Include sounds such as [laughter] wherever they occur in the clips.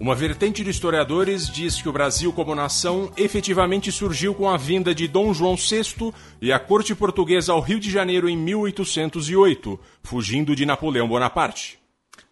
Uma vertente de historiadores diz que o Brasil, como nação, efetivamente surgiu com a vinda de Dom João VI e a corte portuguesa ao Rio de Janeiro em 1808, fugindo de Napoleão Bonaparte.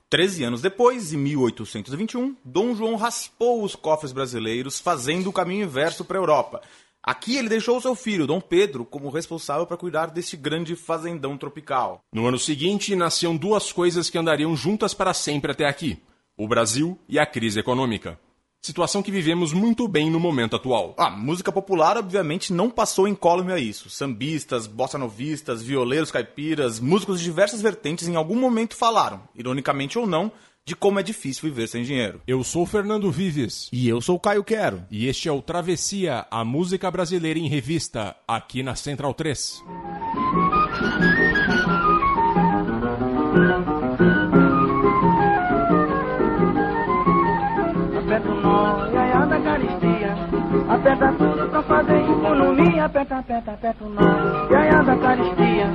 Treze anos depois, em 1821, Dom João raspou os cofres brasileiros, fazendo o caminho inverso para a Europa. Aqui ele deixou seu filho, Dom Pedro, como responsável para cuidar deste grande fazendão tropical. No ano seguinte, nasciam duas coisas que andariam juntas para sempre até aqui o Brasil e a crise econômica. Situação que vivemos muito bem no momento atual. A música popular, obviamente, não passou incólume a isso. Sambistas, bossa novistas, violeiros caipiras, músicos de diversas vertentes em algum momento falaram, ironicamente ou não, de como é difícil viver sem dinheiro. Eu sou Fernando Vives. E eu sou o Caio Quero. E este é o Travessia, a música brasileira em revista, aqui na Central 3. Aperta, aperta, aperta o nó. Gaia da caristia.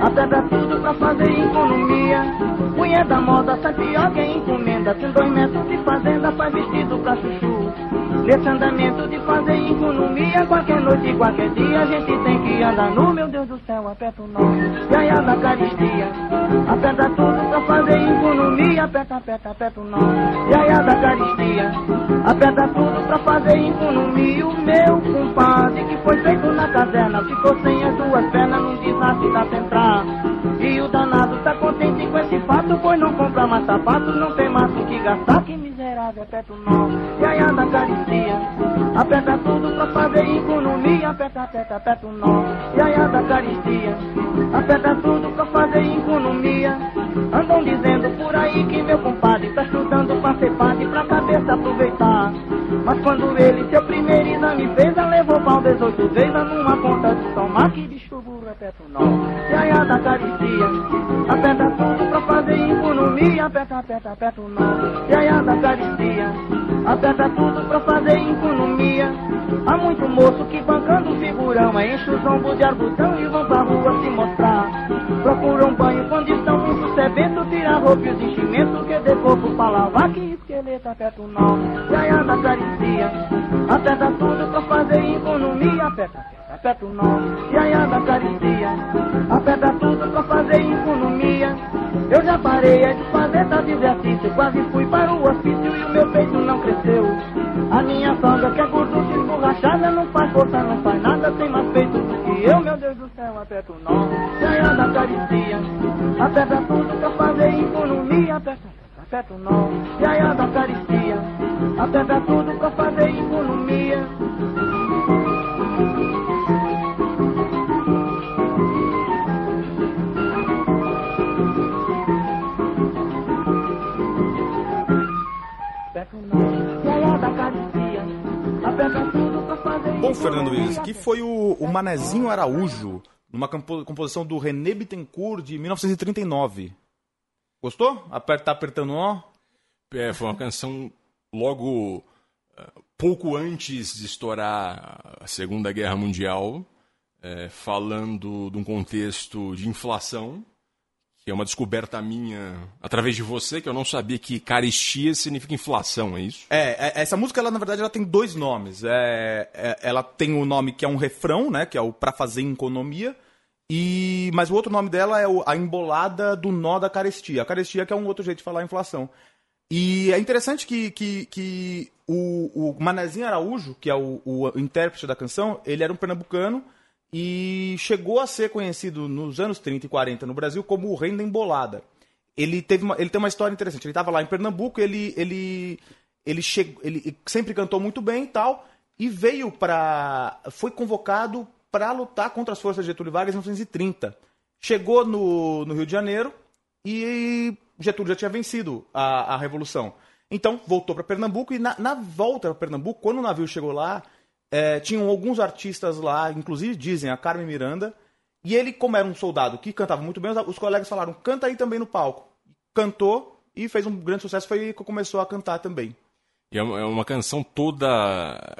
Aperta tudo pra fazer economia. Mulher da moda sai pior que encomenda. Tem dois metros de fazenda, faz vestido pra chuchu. Nesse andamento de fazer economia, qualquer noite, qualquer dia, a gente tem que andar no meu Deus do céu, aperta o nó. Gaia da caristia. Aperta tudo pra fazer economia. Aperta, aperta, aperta o nó. Gaia da caristia. Aperta tudo pra fazer economia. O meu compadre que foi feito na caverna ficou sem as duas pernas num desastre da central. E o danado tá contente com esse fato, pois não compra mais sapato, não tem mais o que gastar. Que miserável, aperta o nó. Gaia da caristia. Aperta tudo pra fazer economia. Aperta, aperta, aperta o nó. Gaia da caristia. Aperta tudo pra fazer economia. Andam dizendo por aí que meu compadre tá estudando pra ser padre pra cabeça aproveitar. Mas quando ele seu primeiro exame fez, levou pau 18 vezes numa ponta de tomar que aperta o nó. Gaia da caristia. Aperta tudo pra fazer economia. Aperta, aperta, aperta o nó. Gaia da caristia. Aperta tudo pra fazer economia. Há muito moço que bancando figurão é enche os ombros de argutão e vão pra rua se mostrar. Procuram banho quando estão muito sebento, tira roupa e os enchimentos que de corpo pra lavar que esqueleto aperta o nó. Gaia da caristia. Aperta tudo pra fazer economia. Aperta, aperta, aperta o nó. Gaia da caristia. Eu já parei é de fazer tal exercício. Quase fui para o hospício e o meu peito não cresceu. A minha sogra que é gordura esborrachada não faz força, não faz nada, tem mais peito do que eu. Meu Deus do céu, aperta o nó. Gaia da caristia. Aperta tudo pra fazer economia. Aperta, aperta o nó. Gaia da caristia. Aperta tudo pra fazer Fernando que foi o, o Manezinho Araújo, numa compo- composição do René Bittencourt de 1939. Gostou? Aperta, tá apertando ó. É, foi uma canção logo eh, pouco antes de estourar a Segunda Guerra Mundial, eh, falando de um contexto de inflação, que é uma descoberta minha através de você, que eu não sabia que caristia significa inflação, é isso? É, é, essa música, ela, na verdade, ela tem dois nomes. É, é, ela tem o nome que é um refrão, né? Que é o Pra Fazer Economia. E, mas o outro nome dela é o- a embolada do nó da carestia. A carestia que é um outro jeito de falar inflação. E é interessante que, que, que o, o Manezinho Araújo, que é o, o intérprete da canção, ele era um pernambucano e chegou a ser conhecido nos anos 30 e 40 no Brasil como o rei da embolada. Ele, teve uma, ele tem uma história interessante. Ele estava lá em Pernambuco, ele, ele, ele, che, ele sempre cantou muito bem e tal, e veio para. Foi convocado para lutar contra as forças de Getúlio Vargas em 1930. Chegou no, no Rio de Janeiro e Getúlio já tinha vencido a, a Revolução. Então, voltou para Pernambuco e na, na volta para Pernambuco, quando o navio chegou lá, eh, tinham alguns artistas lá, inclusive dizem a Carmen Miranda, E ele, como era um soldado que cantava muito bem, os, colegas falaram, canta aí também no palco. Cantou e fez um grande sucesso, foi aí que começou a cantar também. E é uma é canção toda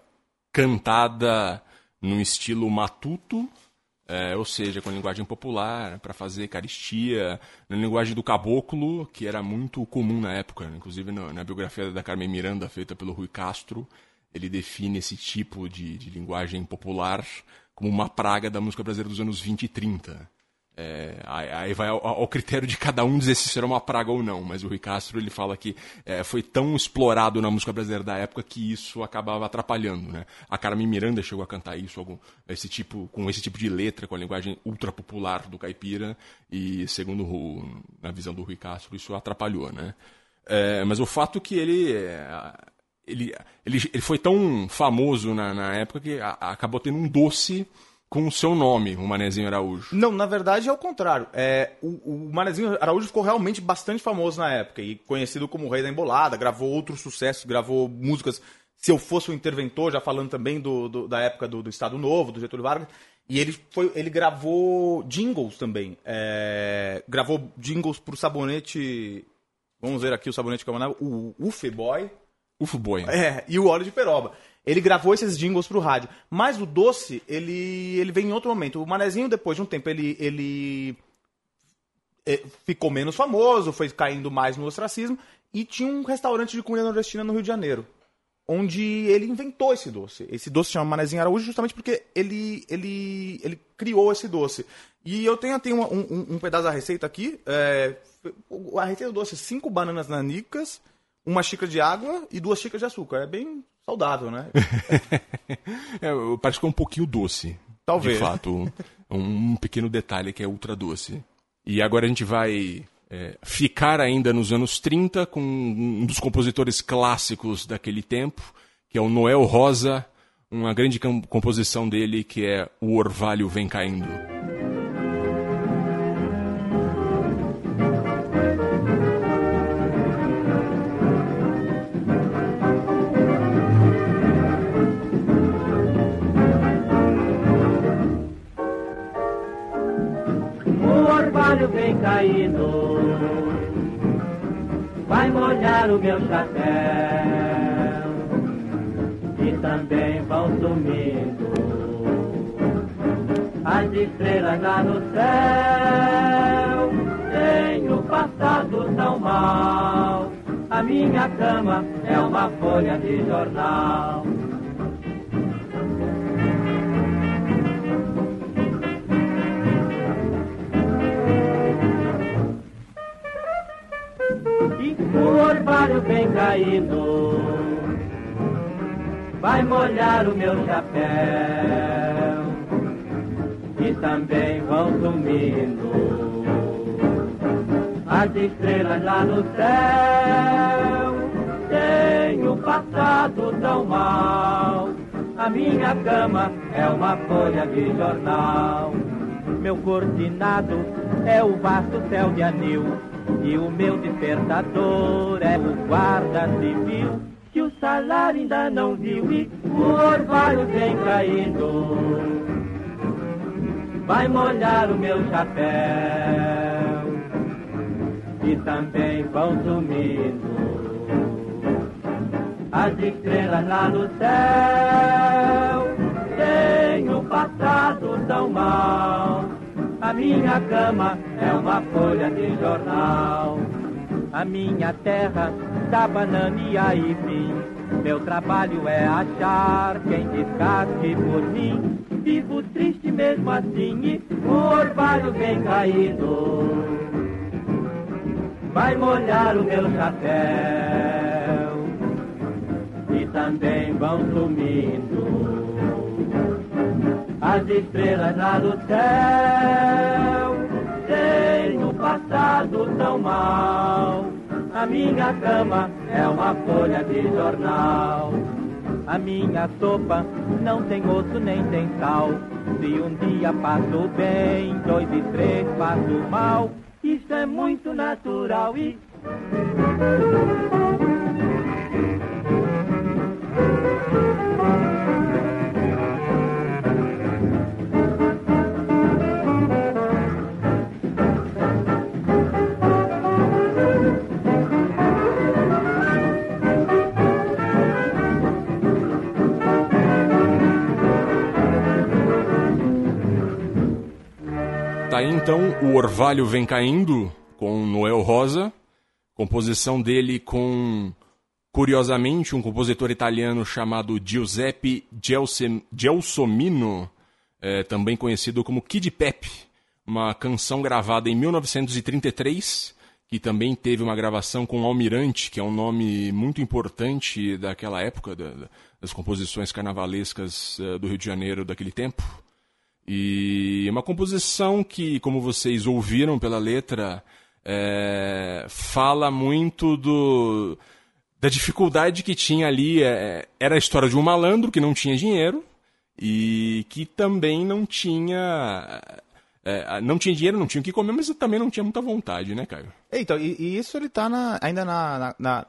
cantada num estilo matuto, é, ou seja, com linguagem popular, para fazer caristia, na linguagem do caboclo, que era muito comum na época. Inclusive na, na biografia da Carmen Miranda, feita pelo Rui Castro, ele define esse tipo de, de linguagem popular como uma praga da música brasileira dos anos 20 e 30. É, aí vai ao, ao critério de cada um dizer se era uma praga ou não, mas o Rui Castro ele fala que é, foi tão explorado na música brasileira da época que isso acabava atrapalhando, né? A Carmen Miranda chegou a cantar isso, algum, esse tipo, com esse tipo de letra, com a linguagem ultra popular do caipira, e segundo o, na visão do Rui Castro, isso atrapalhou, né? É, mas o fato que ele, é, ele, ele, ele foi tão famoso na, na época que a- acabou tendo um doce com o seu nome, o Manezinho Araújo. Não, na verdade é o contrário. É, o, o Manezinho Araújo ficou realmente bastante famoso na época e conhecido como o Rei da Embolada, gravou outros sucessos, gravou músicas. Se eu fosse o interventor, já falando também do, do- da época do, do Estado Novo, do Getúlio Vargas. E ele, foi, ele gravou jingles também. É, gravou jingles pro sabonete. Vamos ver aqui o sabonete que eu mandava. O Ufe Boy. Ufo Boi. É, e o óleo de peroba. Ele gravou esses jingles pro rádio. Mas o doce, ele, ele vem em outro momento. O Manezinho, depois de um tempo, ele, ele é, ficou menos famoso, foi caindo mais no ostracismo. E tinha um restaurante de comida nordestina no Rio de Janeiro. Onde ele inventou esse doce. Esse doce chama Manezinho Araújo justamente porque ele, ele, ele criou esse doce. E eu tenho, tenho um, um- um pedaço da receita aqui. é, a receita do doce cinco bananas nanicas, uma xícara de água e duas xícaras de açúcar. É bem saudável, né? [laughs] É, parece que é um pouquinho doce. Talvez. De fato. Um, um pequeno detalhe que é ultra doce. E agora a gente vai é, ficar ainda nos anos 30 com um dos compositores clássicos daquele tempo, que é o Noel Rosa, uma grande com- composição dele que é O Orvalho Vem Caindo. Molhar o meu chapéu e também vão sumindo as estrelas lá no céu. Tenho passado tão mal, a minha cama é uma folha de jornal. Orvalho vem caindo, vai molhar o meu chapéu. E também vão sumindo as estrelas lá no céu. Tenho passado tão mal, a minha cama é uma folha de jornal. Meu cortinado é o vasto céu de anil e o meu despertador é o guarda civil que o salário ainda não viu e o orvalho vem caindo. Vai molhar o meu chapéu e também vão sumindo as estrelas lá no céu. Tenho passado tão mal, a minha cama é uma folha de jornal. A minha terra dá banana e aipim. Meu trabalho é achar quem descasque por mim. Vivo triste mesmo assim e o orvalho vem caindo. Vai molhar o meu chapéu e também vão sumindo as estrelas lá do céu. Tenho passado tão mal, a minha cama é uma folha de jornal. A minha sopa não tem osso nem tem sal. Se um dia passo bem, dois e três passo mal. Isso é muito natural e Tá aí então o Orvalho Vem Caindo com Noel Rosa, composição dele com, curiosamente, um compositor italiano chamado Giuseppe Gelsomino, é, também conhecido como Kid Pepe, uma canção gravada em 1933, que também teve uma gravação com Almirante, que é um nome muito importante daquela época, da- da- das composições carnavalescas eh, do Rio de Janeiro daquele tempo. E uma composição que, como vocês ouviram pela letra, é, fala muito do, da dificuldade que tinha ali. é, era a história de um malandro que não tinha dinheiro e que também não tinha. é, não tinha dinheiro, não tinha o que comer, mas também não tinha muita vontade, né, Caio? Então, e, e isso ele tá na- ainda na, na- na-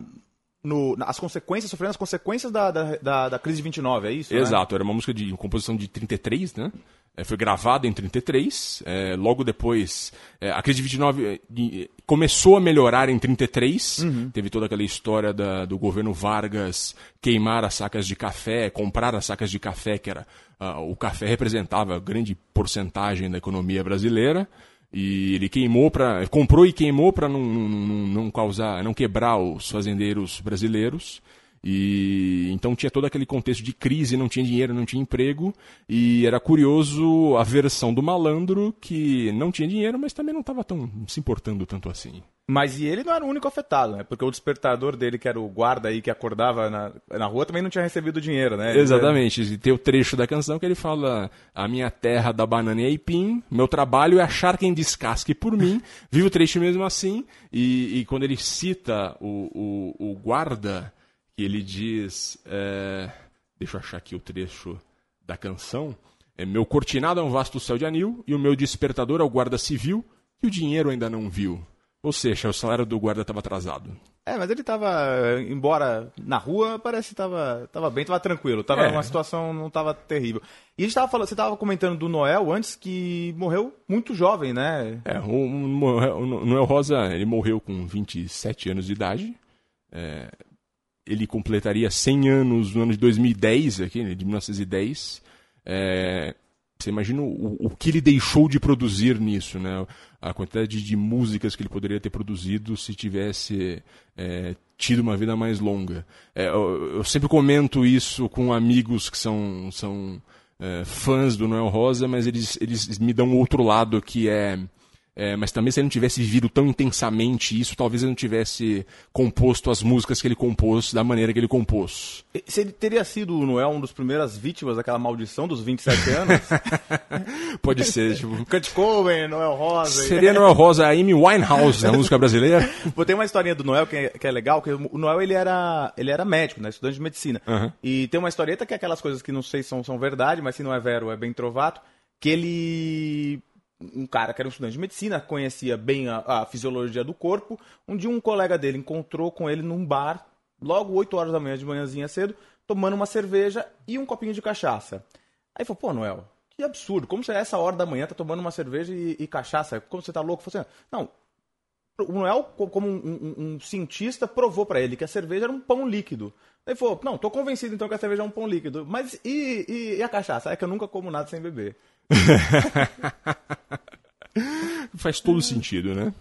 no, as consequências, sofrendo as consequências da, da, da, da crise de 29, é isso? né? Exato, era uma música de composição de 33, né? É, foi gravada em 33, é, logo depois, é, a crise de 29 é, começou a melhorar em 33, teve toda aquela história da- do governo Vargas queimar as sacas de café, comprar as sacas de café, que era, ah, o café representava grande porcentagem da economia brasileira, e ele queimou para comprou e queimou para não, não- não causar, não quebrar os fazendeiros brasileiros. E então tinha todo aquele contexto de crise, não tinha dinheiro, não tinha emprego, e era curioso a versão do malandro que não tinha dinheiro, mas também não estava tão se importando tanto assim. Mas e ele não era o único afetado, né? Porque o despertador dele, que era o guarda aí que acordava na, na rua, também não tinha recebido dinheiro, né? Ele- Exatamente. E tem o trecho da canção que ele fala: A minha terra da banana e aipim, meu trabalho é achar quem descasque por mim. [laughs] Vive o trecho mesmo assim. E, e quando ele cita o, o, o guarda, que ele diz. é, deixa eu achar aqui o trecho da canção. É, meu cortinado é um vasto céu de anil e o meu despertador é o guarda civil que o dinheiro ainda não viu. Ou seja, o salário do guarda estava atrasado. É, mas ele tava, embora na rua, parece que tava, tava bem, tava tranquilo. Tava É. uma situação, não tava terrível. E a gente tava falando, você tava comentando do Noel antes que morreu muito jovem, né? É, o, o, o Noel Rosa, ele morreu com 27 anos de idade. É, ele completaria 100 anos no ano de 2010, aqui, né, de 1910. É, você imagina o, o que ele deixou de produzir nisso, né? A quantidade de músicas que ele poderia ter produzido se tivesse é, tido uma vida mais longa. É, eu, eu sempre comento isso com amigos que são, são é, fãs do Noel Rosa, mas eles, eles me dão outro lado que é, é, mas também se ele não tivesse vivido tão intensamente isso, talvez ele não tivesse composto as músicas que ele compôs da maneira que ele compôs. Se ele teria sido o Noel um dos primeiras vítimas daquela maldição dos 27 anos? [laughs] Pode ser, tipo, [laughs] Kurt Cobain, Noel Rosa. seria Noel Rosa a Amy Winehouse na música brasileira. [laughs] Pô, tem uma historinha do Noel que é, que é legal, que o Noel ele era, ele era médico, né? Estudante de medicina. Aham. E tem uma historieta que é aquelas coisas que não sei se são, são verdade, mas se não é vero, é bem trovato, que ele. Um cara que era um estudante de medicina, conhecia bem a, a fisiologia do corpo. Um dia um colega dele encontrou com ele num bar, logo 8 horas da manhã, de manhãzinha cedo, tomando uma cerveja e um copinho de cachaça. Aí falou, pô, Noel, que absurdo, como você é essa hora da manhã, tá tomando uma cerveja e, e cachaça? Como você tá louco? Falei assim, não, o Noel, co- como um, um- um cientista, provou pra ele que a cerveja era um pão líquido. Ele falou, não, tô convencido então que a cerveja é um pão líquido. Mas e, e- e a cachaça? É que eu nunca como nada sem beber. [laughs] Faz todo sentido, né?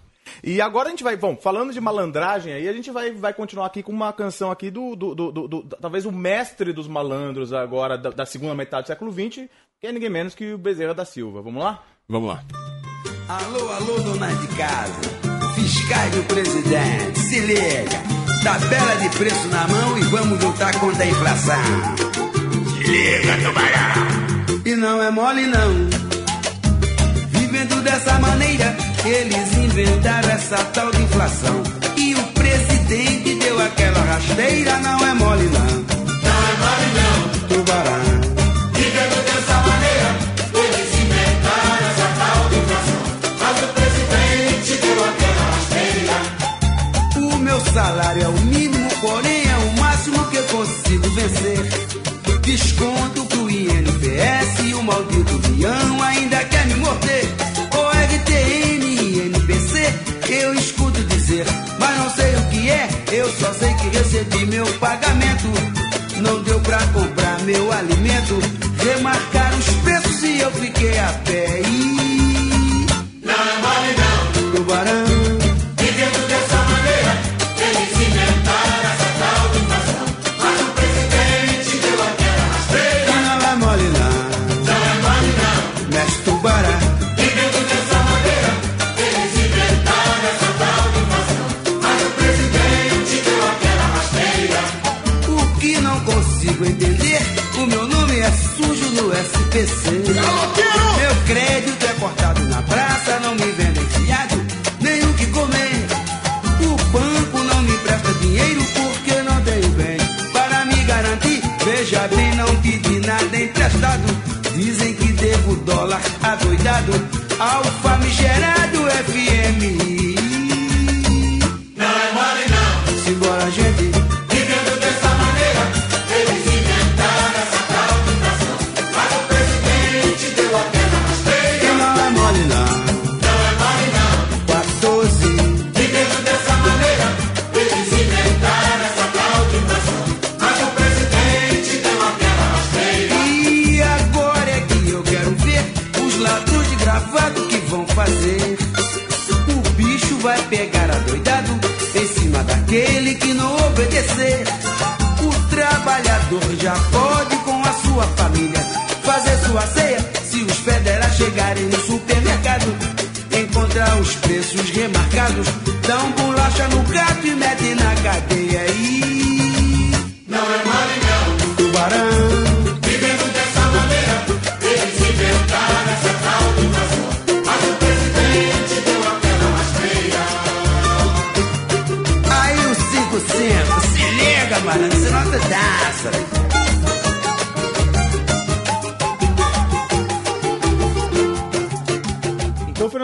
E agora a gente vai, bom, falando de malandragem aí, a gente vai, vai continuar aqui com uma canção aqui do, do, do- do- do- talvez o mestre dos malandros agora, da, da segunda metade do século XX, que é ninguém menos que o Bezerra da Silva. Vamos lá? Vamos lá. Alô, alô, donas de casa, fiscais do presidente, se liga. Tabela de preço na mão e vamos lutar contra a inflação. Se liga, tubarão. E não é mole não. Vivendo dessa maneira, eles inventaram essa tal de inflação. E o presidente deu aquela rasteira, não é mole não. Não é mole não. Tubarão. Vivendo dessa maneira, eles inventaram essa tal de inflação. Mas o presidente deu aquela rasteira. O meu salário é o mínimo, porém é o máximo que eu consigo vencer. Desconto pro INPS e o maldito avião ainda quer me morder. E INPC eu escuto dizer, mas não sei o que é. Eu só sei que recebi meu pagamento. Não deu pra comprar meu alimento. Remarcaram os preços e eu fiquei a pé. E não pedi nada emprestado. Dizem que devo dólar adoidado ao famigerado FMI. Não é mole não. Simbora, gente. Trabalhador já pode com a sua família fazer sua ceia se os federais chegarem no supermercado. Encontrar os preços remarcados, dão bolacha no gato e metem na cadeia. E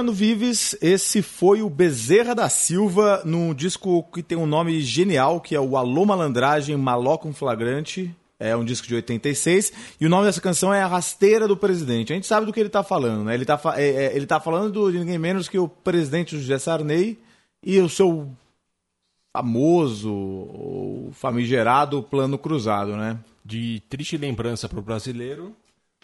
Fernando Vives, esse foi o Bezerra da Silva num disco que tem um nome genial, que é o Alô Malandragem Maloca um Flagrante. É um disco de 86. E o nome dessa canção é A Rasteira do Presidente. A gente sabe do que ele tá falando, né? Ele tá, fa- é, é, ele tá falando do- de ninguém menos que o presidente José Sarney e o seu famoso, famigerado Plano Cruzado, né? De triste lembrança para o brasileiro,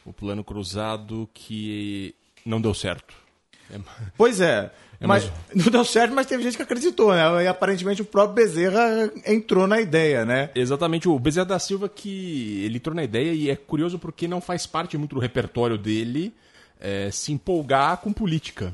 o plano cruzado que não deu certo. É, Pois é. [laughs] É, mas mas- não deu certo, mas teve gente que acreditou, né? E aparentemente o próprio Bezerra entrou na ideia, né? Exatamente, o Bezerra da Silva que ele entrou na ideia e é curioso porque não faz parte muito do repertório dele é, se empolgar com política.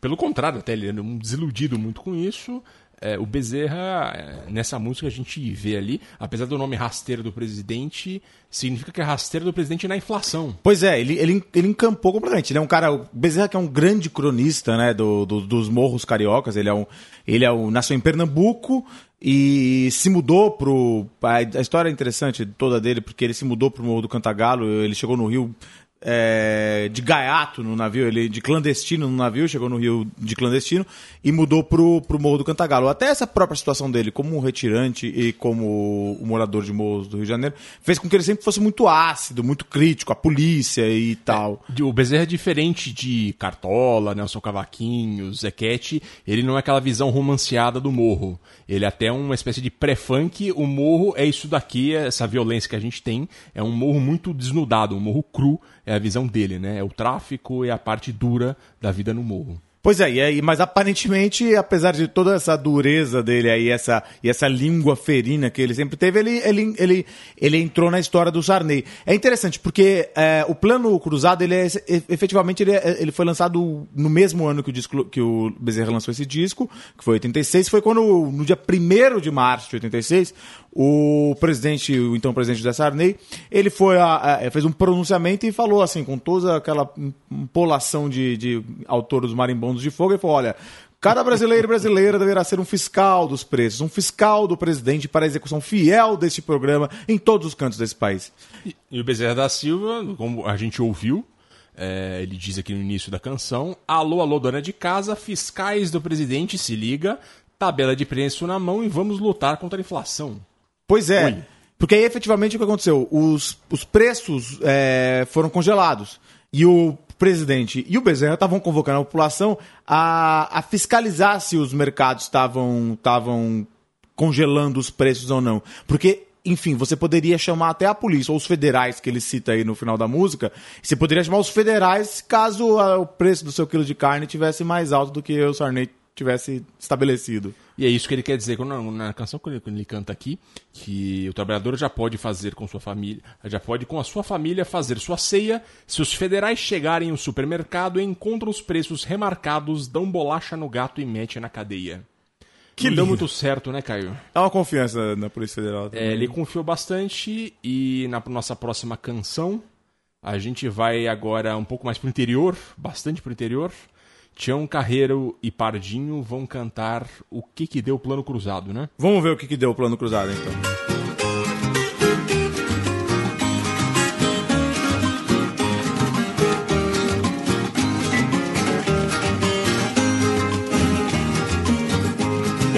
Pelo contrário, até ele é um desiludido muito com isso. É, o Bezerra, é, nessa música a gente vê ali, apesar do nome rasteiro do presidente, significa que é rasteiro do presidente na inflação. Pois é, ele, ele, ele encampou completamente. Ele é um cara. O Bezerra que é um grande cronista, né? Do, do- dos morros cariocas. Ele é um. Ele é um, nasceu em Pernambuco e se mudou pro. A história é interessante toda dele, porque ele se mudou pro Morro do Cantagalo, ele chegou no Rio. É, de gaiato no navio, ele de clandestino no navio, chegou no Rio de clandestino e mudou pro, pro Morro do Cantagalo. Até essa própria situação dele, como um retirante e como um morador de morros do Rio de Janeiro, fez com que ele sempre fosse muito ácido, muito crítico, a polícia e tal. De- O Bezerra é diferente de Cartola, Nelson Cavaquinho, Zequete. Ele não é aquela visão romanceada do morro. Ele é até uma espécie de pré-funk. O morro é isso daqui, é essa violência que a gente tem. É um morro muito desnudado, um morro cru. É a visão dele, né? É o tráfico e a parte dura da vida no morro. Pois é, aí, mas aparentemente, apesar de toda essa dureza dele aí, essa, e essa língua ferina que ele sempre teve, ele, ele, ele, ele entrou na história do Sarney. É interessante, porque é, o Plano Cruzado, ele é, efetivamente, ele, é- ele foi lançado no mesmo ano que o, disco, que o Bezerra lançou esse disco, que foi 86, foi quando, no dia 1 de março de 86, o presidente, o então presidente José Sarney, ele foi a, a- fez um pronunciamento e falou assim, com toda aquela empolação de, de autor dos marimbondos de fogo, ele falou, olha, cada brasileiro e brasileira deverá ser um fiscal dos preços, um fiscal do presidente para a execução fiel deste programa em todos os cantos desse país. E, e o Bezerra da Silva, como a gente ouviu, é, ele diz aqui no início da canção: Alô, alô, dona de casa, fiscais do presidente, se liga, tabela de preço na mão e vamos lutar contra a inflação. Pois é. Oi. Porque aí efetivamente o que aconteceu? Os, os preços é, foram congelados. E o presidente e o Bezerra estavam convocando a população a, a fiscalizar se os mercados estavam estavam congelando os preços ou não. Porque, enfim, você poderia chamar até a polícia, ou os federais que ele cita aí no final da música. Você poderia chamar os federais caso ah, o preço do seu quilo de carne tivesse mais alto do que o Sarney tivesse estabelecido. E é isso que ele quer dizer na, canção quando ele, ele canta aqui, que o trabalhador já pode fazer com sua família, já pode com a sua família fazer sua ceia. Se os federais chegarem ao supermercado, encontram os preços remarcados, dão bolacha no gato e mete na cadeia. Que Não deu muito certo, né, Caio? Dá uma confiança na Polícia Federal. É, também. ele confiou bastante e na nossa próxima canção a gente vai agora um pouco mais pro interior, bastante pro interior. Tião Carreiro e Pardinho vão cantar o que que deu o plano cruzado, né? Vamos ver o que, que deu o plano cruzado, então.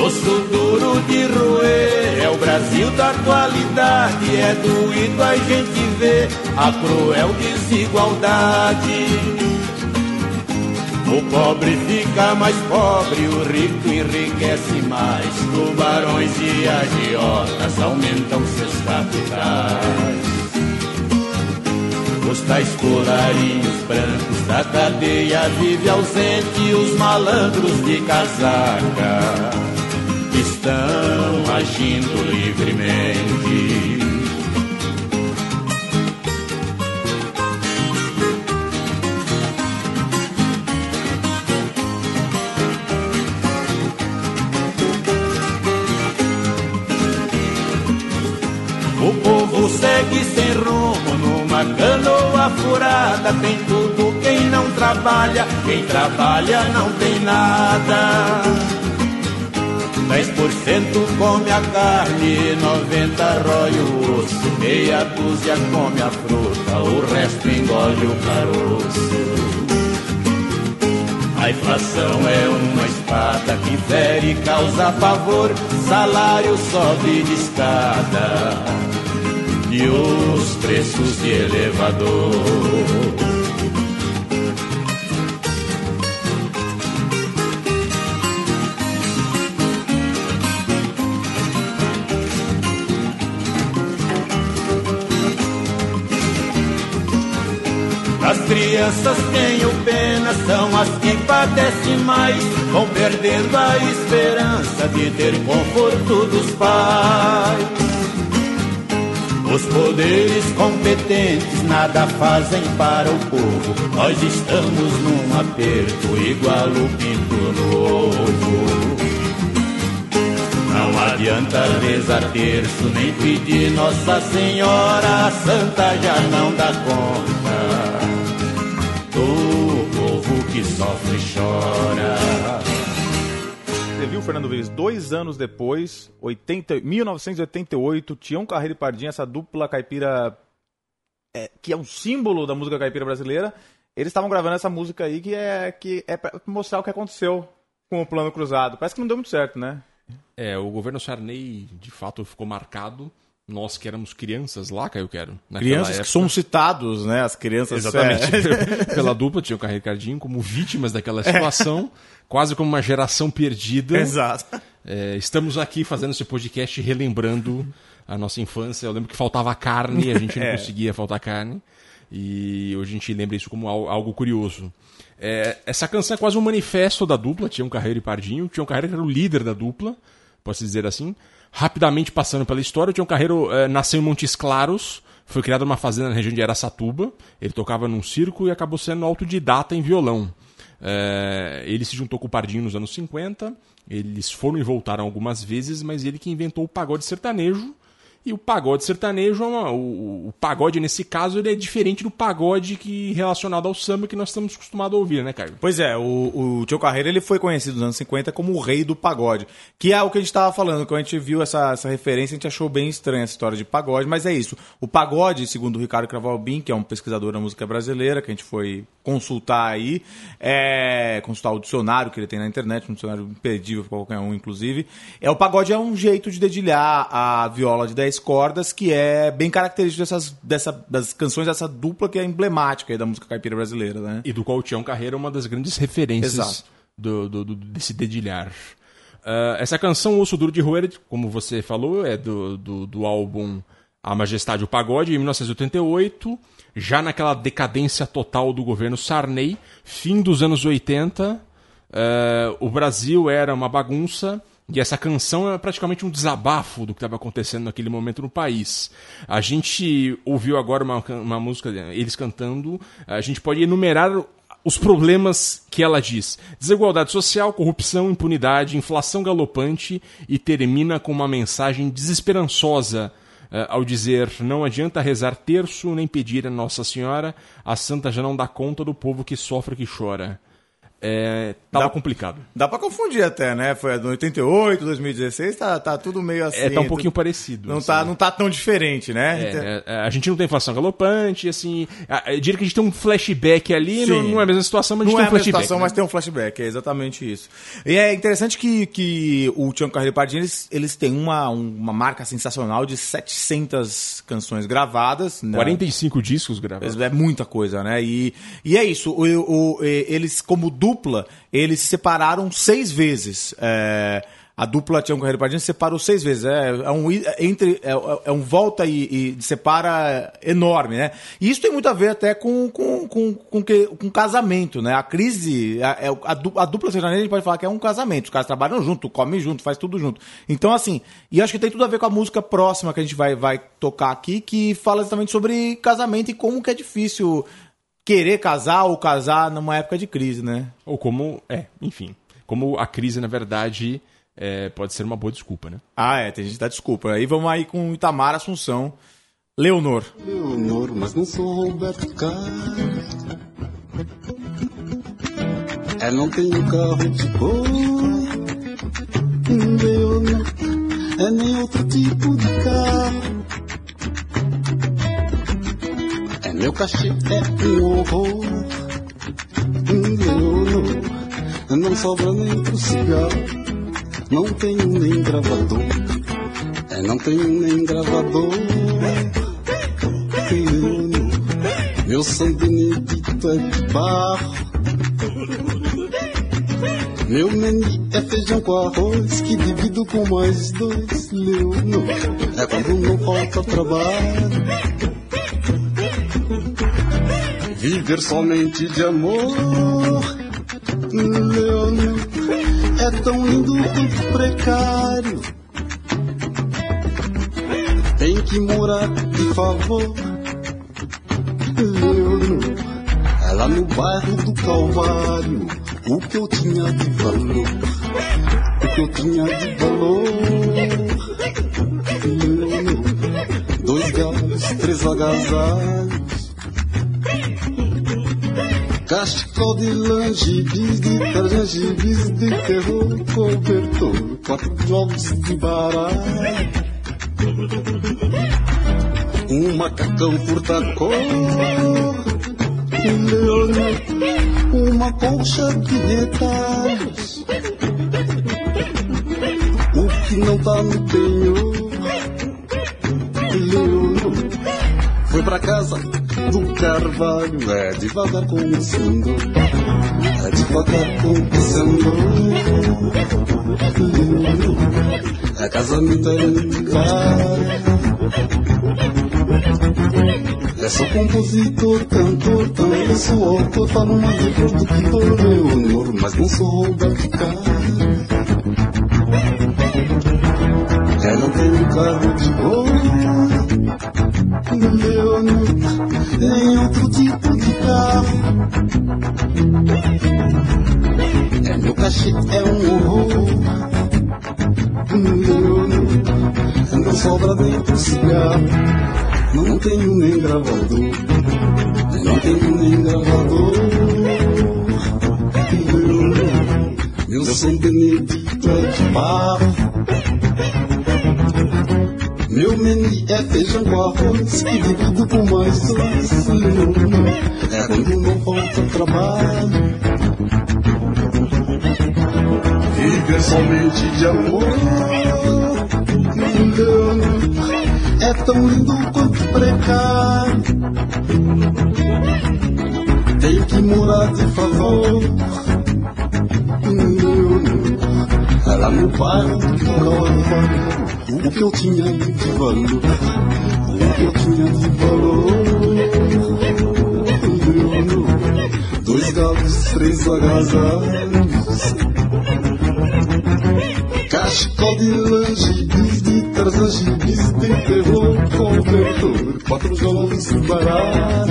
Osso duro de roer, é o Brasil da atualidade. É doído a gente ver a cruel desigualdade. O pobre fica mais pobre, o rico enriquece mais. Tubarões e agiotas aumentam seus capitais. Os tais colarinhos brancos da cadeia vive ausente os malandros de casaca estão agindo livremente. Segue sem rumo numa canoa furada. Tem tudo quem não trabalha, quem trabalha não tem nada. 10% come a carne, 90% rói o osso, meia dúzia come a fruta, o resto engole o caroço. A inflação é uma espada que fere e causa pavor, salário sobe de escada e os preços de elevador. As crianças tenho pena, são as que padecem mais, vão perdendo a esperança de ter conforto dos pais. Os poderes competentes nada fazem para o povo, nós estamos num aperto igual o pinto novo. Não adianta rezar terço, nem pedir Nossa Senhora, a Santa já não dá conta do povo que sofre chora. Viu, Fernando Vives, dois anos depois, 80, 1988, Tião Carreiro e Pardinho, essa dupla caipira é, que é um símbolo da música caipira brasileira, eles estavam gravando essa música aí que é, que é mostrar o que aconteceu com o plano cruzado. Parece que não deu muito certo, né? É, o governo Sarney de fato ficou marcado. Nós que éramos crianças lá, Caio Quero. Crianças que época. são citados, né? As crianças. Exatamente. é. [laughs] Pela dupla, tinha o Carreiro Cardinho como vítimas daquela situação, quase como uma geração perdida. Exato. É, estamos aqui fazendo esse podcast relembrando a nossa infância. Eu lembro que faltava carne, a gente não [laughs] É. conseguia faltar carne. E hoje a gente lembra isso como al- algo curioso. É, essa canção é quase um manifesto da dupla, Tião Carreiro e Pardinho. Tião Carreiro era o líder da dupla, posso dizer assim. Rapidamente passando pela história, o Tião Carreiro eh, nasceu em Montes Claros, foi criado numa fazenda na região de Araçatuba. Ele tocava num circo e acabou sendo autodidata em violão. É, ele se juntou com o Pardinho nos anos 50. Eles foram e voltaram algumas vezes, mas ele que inventou o pagode sertanejo. E o pagode sertanejo, é o, o pagode nesse caso, ele é diferente do pagode que relacionado ao samba que nós estamos acostumados a ouvir, né, Caio? Pois é, o, o Tio Carreira ele foi conhecido nos anos 50 como o rei do pagode. Que é o que a gente estava falando, quando a gente viu essa, essa referência, a gente achou bem estranha essa história de pagode, mas é isso. O pagode, segundo o Ricardo Cravalbin, que é um pesquisador da música brasileira, que a gente foi consultar aí, é, consultar o dicionário que ele tem na internet, um dicionário imperdível para qualquer um, inclusive. É, o pagode é um jeito de dedilhar a viola de 10 cordas, que é bem característico dessas, dessa, das canções dessa dupla que é emblemática da música caipira brasileira, né? E do qual o Tião Carreira é uma das grandes referências do, do- do- desse dedilhar. Ah, essa canção, Osso Duro de Roer, como você falou, é do, do, do álbum A Majestade o Pagode, em 1988, já naquela decadência total do governo Sarney, fim dos anos 80, eh, o Brasil era uma bagunça e essa canção é praticamente um desabafo do que estava acontecendo naquele momento no país. A gente ouviu agora uma, uma música, eles cantando, a gente pode enumerar os problemas que ela diz: desigualdade social, corrupção, impunidade, inflação galopante e termina com uma mensagem desesperançosa eh, ao dizer: não adianta rezar terço nem pedir a Nossa Senhora, a santa já não dá conta do povo que sofre e que chora. É, tava Dá- complicado. Dá pra confundir até, né? Foi no 88, 2016, tá, tá tudo meio assim. É, tá um tu- pouquinho parecido. Não assim. tá, não tá tão diferente, né? Então- É, é, a gente não tem inflação galopante, assim. a- Eu diria que a gente tem um flashback ali, não, não é a mesma situação, mas a gente Não é tem a um mesma flashback. situação, né? mas tem um flashback, é exatamente isso. E é interessante que, que o Tião Carreiro Pardini, eles, eles têm uma, uma marca sensacional de 700 canções gravadas. né? 45 discos gravados. É muita coisa, né? E, e é isso. O, o- eles, como dupla, eles se separaram seis vezes. É, a dupla Tião Carreiro Pardini se separou seis vezes. É, é um, i- entre, é, é um volta e, e separa enorme, né? E isso tem muito a ver até com, com, com, com, que, com casamento, né? A crise, a, é- a, a dupla sertaneja a gente pode falar que é um casamento. Os caras trabalham junto, comem junto, faz tudo junto. Então, assim, e acho que tem tudo a ver com a música próxima que a gente vai, vai tocar aqui, que fala exatamente sobre casamento e como que é difícil querer casar ou casar numa época de crise, né? Ou como. É, enfim. Como a crise, na verdade, é, pode ser uma boa desculpa, né? Ah, é, tem gente que dá desculpa. Aí vamos aí com Itamar Assunção. Leonor. Leonor, mas não sou Roberto Carlos. É, não tenho carro de boi. Leonor, é nem outro tipo de carro. Meu cachê, é um horror. Leonor, não sobra nem pro cigarro. Não tenho nem gravador. É, não tenho nem gravador. Leonor, meu São Benedito é de barro. Meu menu é feijão com arroz que divido com mais dois. Leonor, é quando não falta trabalho. Viver somente de amor. Leonor, é tão lindo quanto precário. Tem que morar de favor. Leonor, é lá no bairro do Calvário. O que eu tinha de valor, o que eu tinha de valor. Leonor, dois galos, três agasalhos. Cachecol de lã, gibis de tarja, gibis de terror, cobertor, quatro jogos de baralho. Um macacão furtacor, Leonor, uma colcha de detalhes. O que não tá no penhor, Leonor, foi pra casa do Carvalho, é devagar começando, é devagar começando. É casamento é caro. É só compositor, cantor, também sou autor, tá numa de produtor, Leonor, mas não sou Carlos. É, não tenho carro de boi, Leonor, nem outro tipo de carro. É, meu cachê é um horror, Leonor, não sobra nem pro cigarro. Não tenho nem gravador, não tenho nem gravador. Meu São Benedito é de barro. Meu menu é feijão com arroz divido com mais. Leonor, é quando não falta trabalho. Viver somente de amor. Leonor, é tão lindo quanto precário. Tenho que morar de favor. É lá no bairro do. O que eu tinha de valor, o que eu tinha de valor. Dois galos, três agasalhos. Cachecol de lã, gibis de tarzan, gibis de terror, cobertor, quatro jogos baratos.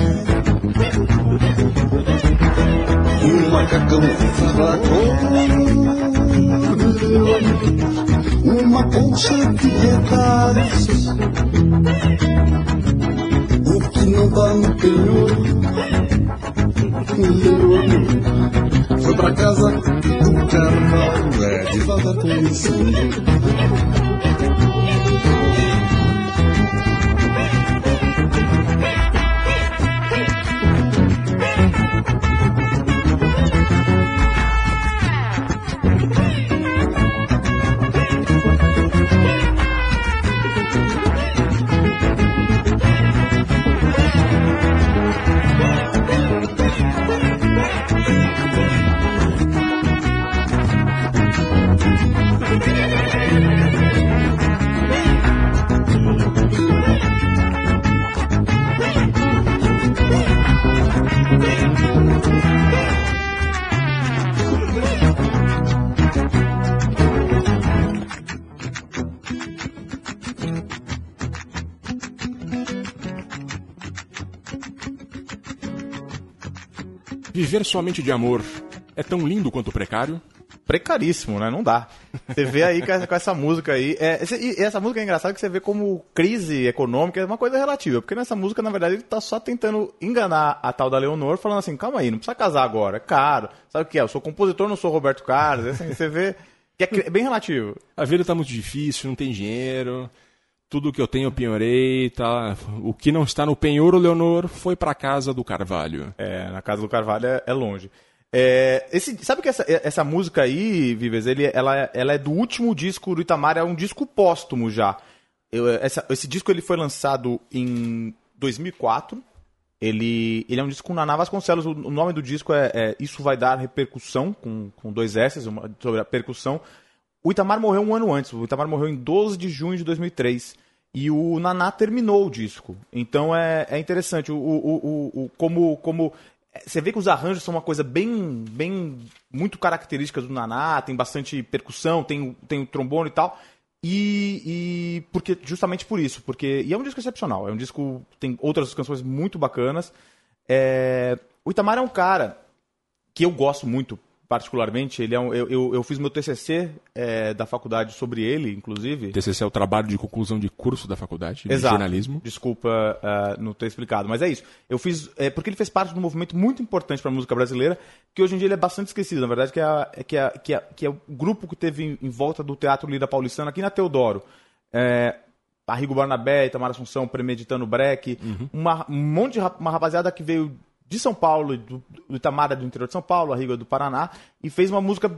Um macacão fraco, de retalhos. O que não dá no lerou, foi pra casa do carnaval, é devagar com isso. Viver somente de amor é tão lindo quanto precário? Precaríssimo, né? Não dá. Você vê aí com essa, com essa música aí. É, e essa música é engraçada que você vê como crise econômica é uma coisa relativa. Porque nessa música, na verdade, ele tá só tentando enganar a tal da Leonor, falando assim: calma aí, não precisa casar agora, é caro. Sabe o que é? Eu sou compositor, não sou Roberto Carlos. Assim, você vê que é é bem relativo. A vida tá muito difícil, não tem dinheiro. Tudo que eu tenho eu penhorei, tá? O que não está no penhor, o Leonor, foi pra casa do Carvalho. É, na casa do Carvalho é, é longe. É, esse, sabe que essa, essa música aí, Vives, ele, ela, ela é do último disco do Itamar, é um disco póstumo já. Eu, essa- esse disco ele foi lançado em 2004. Ele, ele é um disco com Naná Vasconcelos. O, o nome do disco é, é Isso Vai Dar Repercussão, com, com dois S, sobre a percussão. O Itamar morreu um ano antes. O Itamar morreu em 12 de junho de 2003. E o Naná terminou o disco. Então é, é interessante. O, o, o, o- como, como. Você vê que os arranjos são uma coisa bem. bem muito característica do Naná. Tem bastante percussão, tem, tem o trombone e tal. E, e porque justamente por isso, porque e é um disco excepcional, é um disco tem outras canções muito bacanas. É, o Itamar é um cara que eu gosto muito, particularmente. Ele é um, eu, eu, eu fiz meu TCC é, da faculdade sobre ele, inclusive. TCC é o trabalho de conclusão de curso da faculdade de Exato. jornalismo. Desculpa ah, não ter explicado, mas é isso. Eu fiz é, porque ele fez parte de um movimento muito importante para a música brasileira, que hoje em dia ele é bastante esquecido. Na verdade, que é, a- é que, é, que, é, que é o grupo que teve em, em volta do Teatro Lira Paulistano aqui na Teodoro. É, Arrigo Barnabé, Itamar Assunção, Premeditando Breck, uma, um monte de rap- uma rapaziada que veio de São Paulo, do, do Itamar é do interior de São Paulo, Arrigo é do Paraná, e fez uma música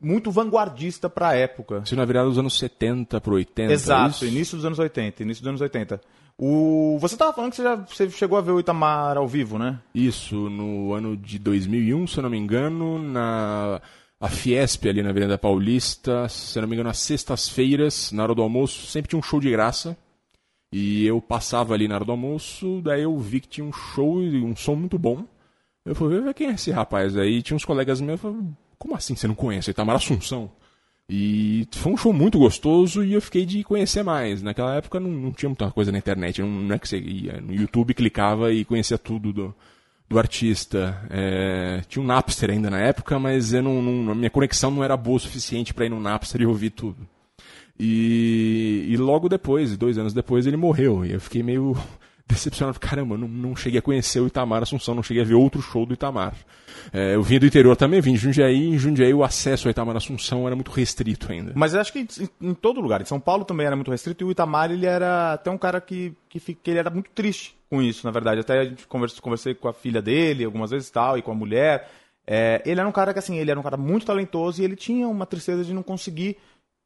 muito vanguardista para a época. Isso na virada dos anos 70 pro 80. é Exato, início dos anos 80, início dos anos 80. O... Você tava falando que você, já, você chegou a ver o Itamar ao vivo, né? Isso, no ano de 2001, se eu não me engano, na a Fiesp ali na Avenida Paulista, se eu não me engano, às sextas-feiras, na hora do almoço, sempre tinha um show de graça. E eu passava ali na hora do almoço, daí eu vi que tinha um show e um som muito bom. Eu falei, ver quem é esse rapaz aí? Tinha uns colegas meus, eu falei, como assim você não conhece? Itamar Assunção. E foi um show muito gostoso e eu fiquei de conhecer mais. Naquela época não, não tinha muita coisa na internet, não, não é que você ia no YouTube, clicava e conhecia tudo do, do artista. É, tinha um Napster ainda na época, mas eu não, não- a minha conexão não era boa o suficiente para ir no Napster e ouvir tudo. E, e logo depois, dois anos depois, ele morreu. E eu fiquei meio [laughs] decepcionado. Caramba, não, não cheguei a conhecer o Itamar Assunção, não cheguei a ver outro show do Itamar. É, eu vim do interior também, vim de Jundiaí. Em Jundiaí o acesso ao Itamar Assunção era muito restrito ainda. Mas eu acho que em, em todo lugar. Em São Paulo também era muito restrito e o Itamar, ele era até um cara que, que, que ele era muito triste com isso, na verdade. Até a gente conversou, conversei com a filha dele algumas vezes tal, e com a mulher. É, ele era um cara que, assim, ele era um cara muito talentoso e ele tinha uma tristeza de não conseguir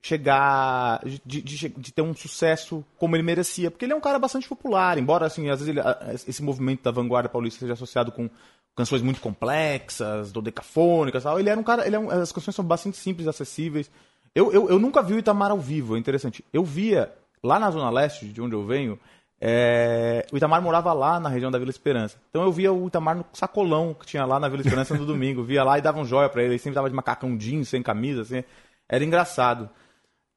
chegar, de, de, de ter um sucesso como ele merecia. Porque ele é um cara bastante popular, embora, assim, às vezes ele- esse movimento da vanguarda paulista seja associado com canções muito complexas, dodecafônicas tal. Ele era um cara, ele é um- as canções são bastante simples, acessíveis. Eu, eu, eu nunca vi o Itamar ao vivo, é interessante. Eu via, lá na Zona Leste, de onde eu venho, é, o Itamar morava lá na região da Vila Esperança. Então eu via o Itamar no sacolão que tinha lá na Vila Esperança no [laughs] domingo. Via lá e dava um joia pra ele. Ele sempre tava de macacão jeans, sem camisa, assim. Era engraçado.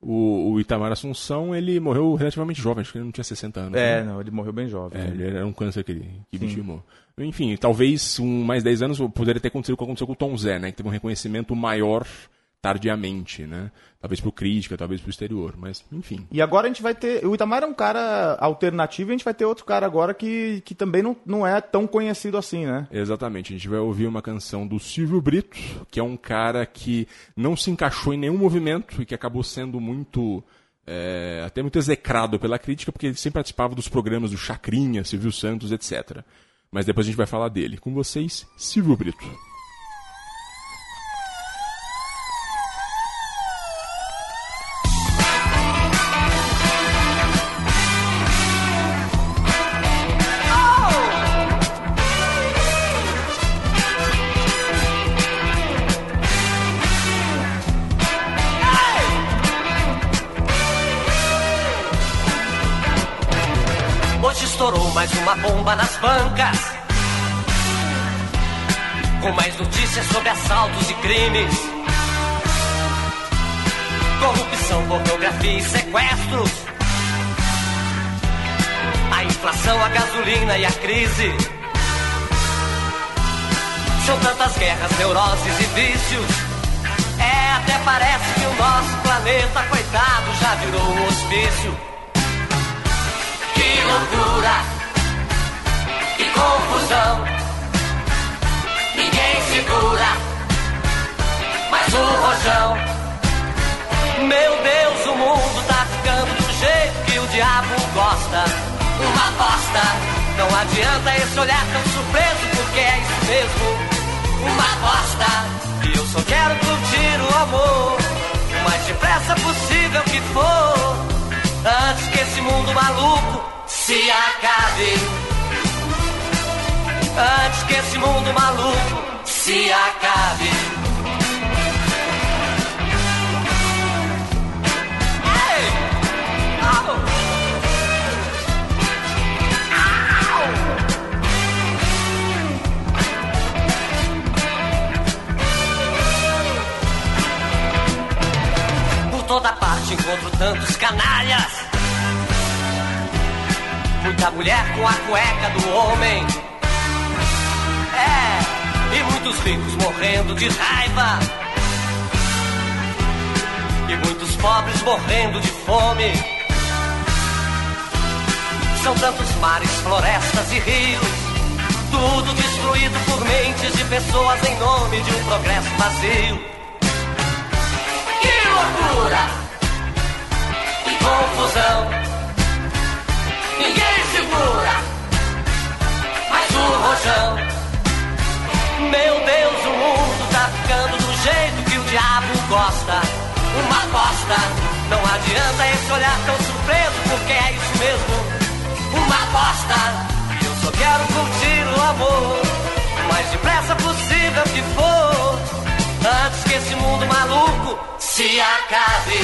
O, o Itamar Assunção, ele morreu relativamente jovem, acho que ele não tinha 60 anos. É, né? não, ele morreu bem jovem. É, ele era um câncer que, ele- que vitimou. Enfim, talvez um, mais 10 anos poderia ter acontecido o que aconteceu com o Tom Zé, né? Que teve um reconhecimento maior tardiamente, né? Talvez por crítica, talvez pro exterior, mas enfim. E agora a gente vai ter. O Itamar é um cara alternativo e a gente vai ter outro cara agora que, que também não, não é tão conhecido assim, né? Exatamente, a gente vai ouvir uma canção do Silvio Brito, que é um cara que não se encaixou em nenhum movimento e que acabou sendo muito. é, até muito execrado pela crítica, porque ele sempre participava dos programas do Chacrinha, Silvio Santos, etc. Mas depois a gente vai falar dele. Com vocês, Silvio Brito. Bomba nas bancas. Com mais notícias sobre assaltos e crimes. Corrupção, pornografia e sequestros. A inflação, a gasolina e a crise. São tantas guerras, neuroses e vícios. É, até parece que o nosso planeta, coitado, já virou um hospício. Que loucura, que confusão. Ninguém segura mais o rojão. Meu Deus, o mundo tá ficando do jeito que o diabo gosta. Uma bosta, não adianta esse olhar tão surpreso, porque é isso mesmo. Uma bosta, e eu só quero curtir o amor. O mais depressa possível que for. Antes que esse mundo maluco se acabe. Antes que esse mundo maluco se acabe. Por toda parte encontro tantos canalhas. Muita mulher com a cueca do homem. Muitos ricos morrendo de raiva. E muitos pobres morrendo de fome. São tantos mares, florestas e rios. Tudo destruído por mentes de pessoas em nome de um progresso vazio. Que loucura! Que confusão! Ninguém segura mais o rojão. Meu Deus, o mundo tá ficando do jeito que o diabo gosta. Uma aposta, não adianta esse olhar tão surpreso, porque é isso mesmo. Uma aposta, eu só quero curtir o amor. O mais depressa possível que for. Antes que esse mundo maluco se acabe.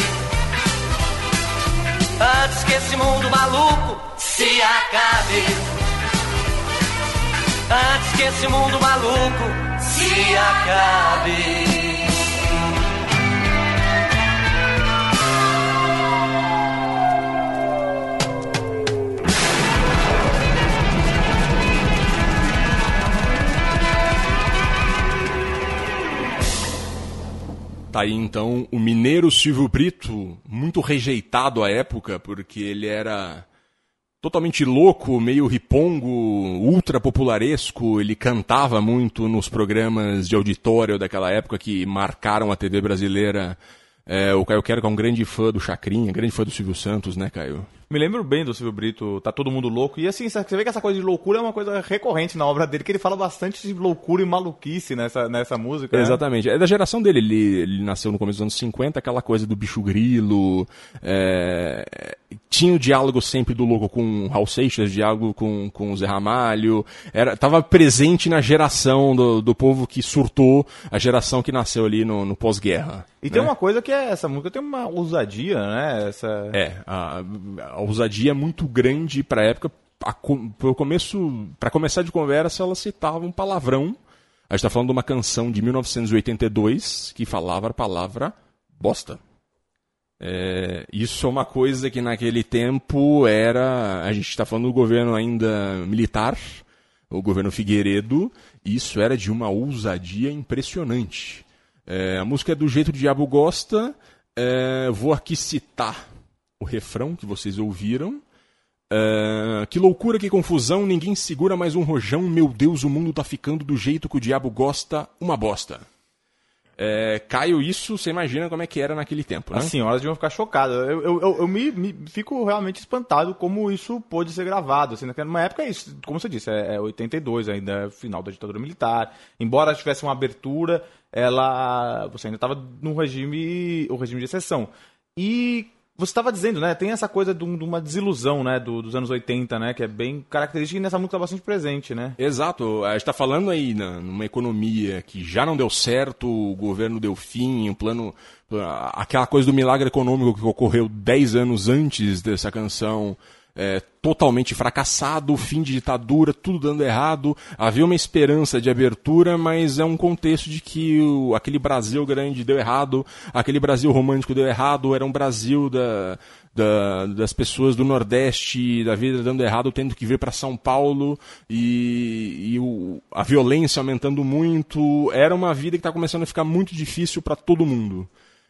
Antes que esse mundo maluco se acabe. Antes que esse mundo maluco se acabe. Tá aí então o mineiro Silvio Brito, muito rejeitado à época, porque ele era totalmente louco, meio ripongo, ultra popularesco. Ele cantava muito nos programas de auditório daquela época que marcaram a TV brasileira. É, o Caio Quero, que é um grande fã do Chacrinha, grande fã do Silvio Santos, né, Caio? Me lembro bem do Silvio Brito, tá todo mundo louco. E assim, você vê que essa coisa de loucura é uma coisa recorrente na obra dele, que ele fala bastante de loucura e maluquice nessa, nessa música. né? Exatamente. É da geração dele. Ele, ele nasceu no começo dos anos 50, aquela coisa do bicho grilo. é, Tinha o diálogo sempre do louco com o Raul Seixas, diálogo com, com o Zé Ramalho. Era, tava presente na geração do, do povo que surtou, a geração que nasceu ali no, no pós-guerra. E tem né? uma coisa que é essa música tem uma ousadia, né? Essa... É, a, a ousadia muito grande para a época. Para começar de conversa, ela citava um palavrão. A gente está falando de uma canção de 1982 que falava a palavra bosta. É, isso é uma coisa que naquele tempo era. A gente está falando do governo ainda militar, o governo Figueiredo, e isso era de uma ousadia impressionante. É, a música é do jeito que o diabo gosta. é, vou aqui citar o refrão que vocês ouviram. É, que loucura, que confusão, ninguém segura mais um rojão. Meu Deus, o mundo tá ficando do jeito que o diabo gosta, uma bosta. É, Caio, isso você imagina como é que era naquele tempo, né? As senhoras deviam ficar chocadas. Eu, eu, eu, eu me, me fico realmente espantado como isso pôde ser gravado. Assim, naquela época é isso, como você disse, é, é 82 ainda, é final da ditadura militar. Embora tivesse uma abertura, ela. Você ainda estava no regime. o regime de exceção. E você estava dizendo, né? Tem essa coisa de, um- uma desilusão, né? do- dos anos 80, né? Que é bem característica e nessa música tá bastante presente, né? Exato, a gente está falando aí na- numa economia que já não deu certo, o governo deu fim, o plano. aquela coisa do milagre econômico que ocorreu 10 anos antes dessa canção. É, totalmente fracassado, fim de ditadura, tudo dando errado. Havia uma esperança de abertura, mas é um contexto de que o- aquele Brasil grande deu errado, aquele Brasil romântico deu errado, era um Brasil da, da- das pessoas do Nordeste, da vida dando errado, tendo que vir para São Paulo e, e o- a violência aumentando muito. Era uma vida que está começando a ficar muito difícil para todo mundo.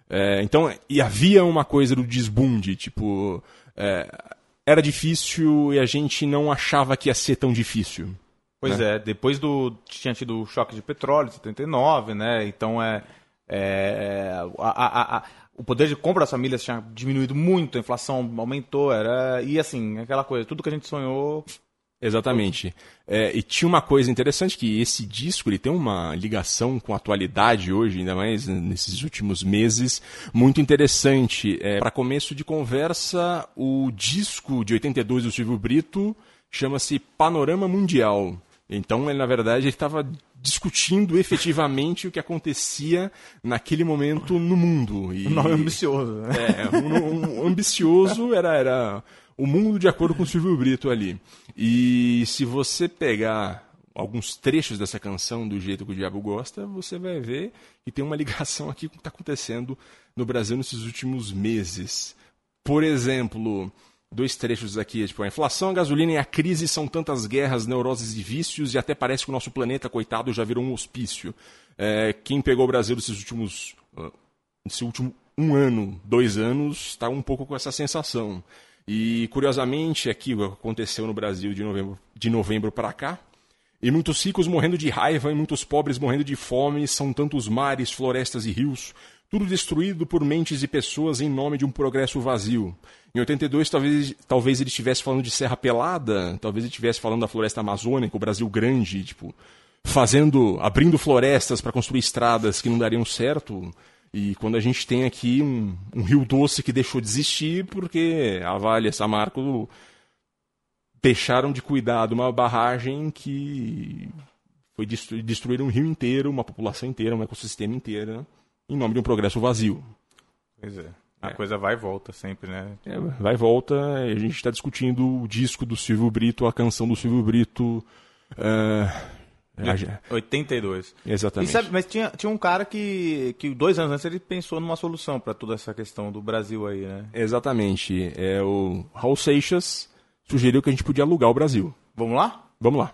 É, então, e havia uma coisa do desbunde, tipo, é, era difícil e a gente não achava que ia ser tão difícil. Pois né? é, depois do. Tinha tido o choque de petróleo, 79, né? Então é. é, a- a- a- o poder de compra das famílias tinha diminuído muito, a inflação aumentou, era. E assim, aquela coisa, tudo que a gente sonhou. Exatamente. É, e tinha uma coisa interessante que esse disco ele tem uma ligação com a atualidade hoje, ainda mais nesses últimos meses, muito interessante. É, Para começo de conversa, o disco de 82 do Silvio Brito chama-se Panorama Mundial. Então, ele, na verdade, ele estava discutindo efetivamente o que acontecia naquele momento no mundo. E... Um nome ambicioso, né? É, um, um ambicioso era, era o mundo de acordo com o Silvio Brito ali. E se você pegar alguns trechos dessa canção do jeito que o diabo gosta, você vai ver que tem uma [laughs] ligação aqui com o que está acontecendo no Brasil nesses últimos meses. Por exemplo, dois trechos aqui, tipo, a inflação, a gasolina e a crise são tantas guerras, neuroses e vícios, e até parece que o nosso planeta, coitado, já virou um hospício. É, quem pegou o Brasil nesses últimos ah, nesse último um ano, dois anos, está um pouco com essa sensação. E, curiosamente, aqui o que aconteceu no Brasil de novembro, de novembro para cá, e muitos ricos morrendo de raiva e muitos pobres morrendo de fome, são tantos mares, florestas e rios, tudo destruído por mentes e pessoas em nome de um progresso vazio. Em 82, talvez, talvez ele estivesse falando de Serra Pelada, talvez ele estivesse falando da floresta amazônica, o Brasil grande, tipo, fazendo, abrindo florestas para construir estradas que não dariam certo. E quando a gente tem aqui um, um rio doce que deixou de existir porque a Vale e a Samarco deixaram de cuidar de uma barragem que foi destru destruir um rio inteiro, uma população inteira, um ecossistema inteiro, em nome de um progresso vazio. Pois é. A coisa vai e volta sempre, né? É, vai e volta, e a gente está discutindo o disco do Silvio Brito, a canção do Silvio Brito. é, a- 82. Exatamente. E sabe, mas tinha, tinha um cara que, que dois anos antes ele pensou numa solução para toda essa questão do Brasil aí, né? Exatamente. É o Raul Seixas sugeriu que a gente podia alugar o Brasil. Vamos lá? Vamos lá.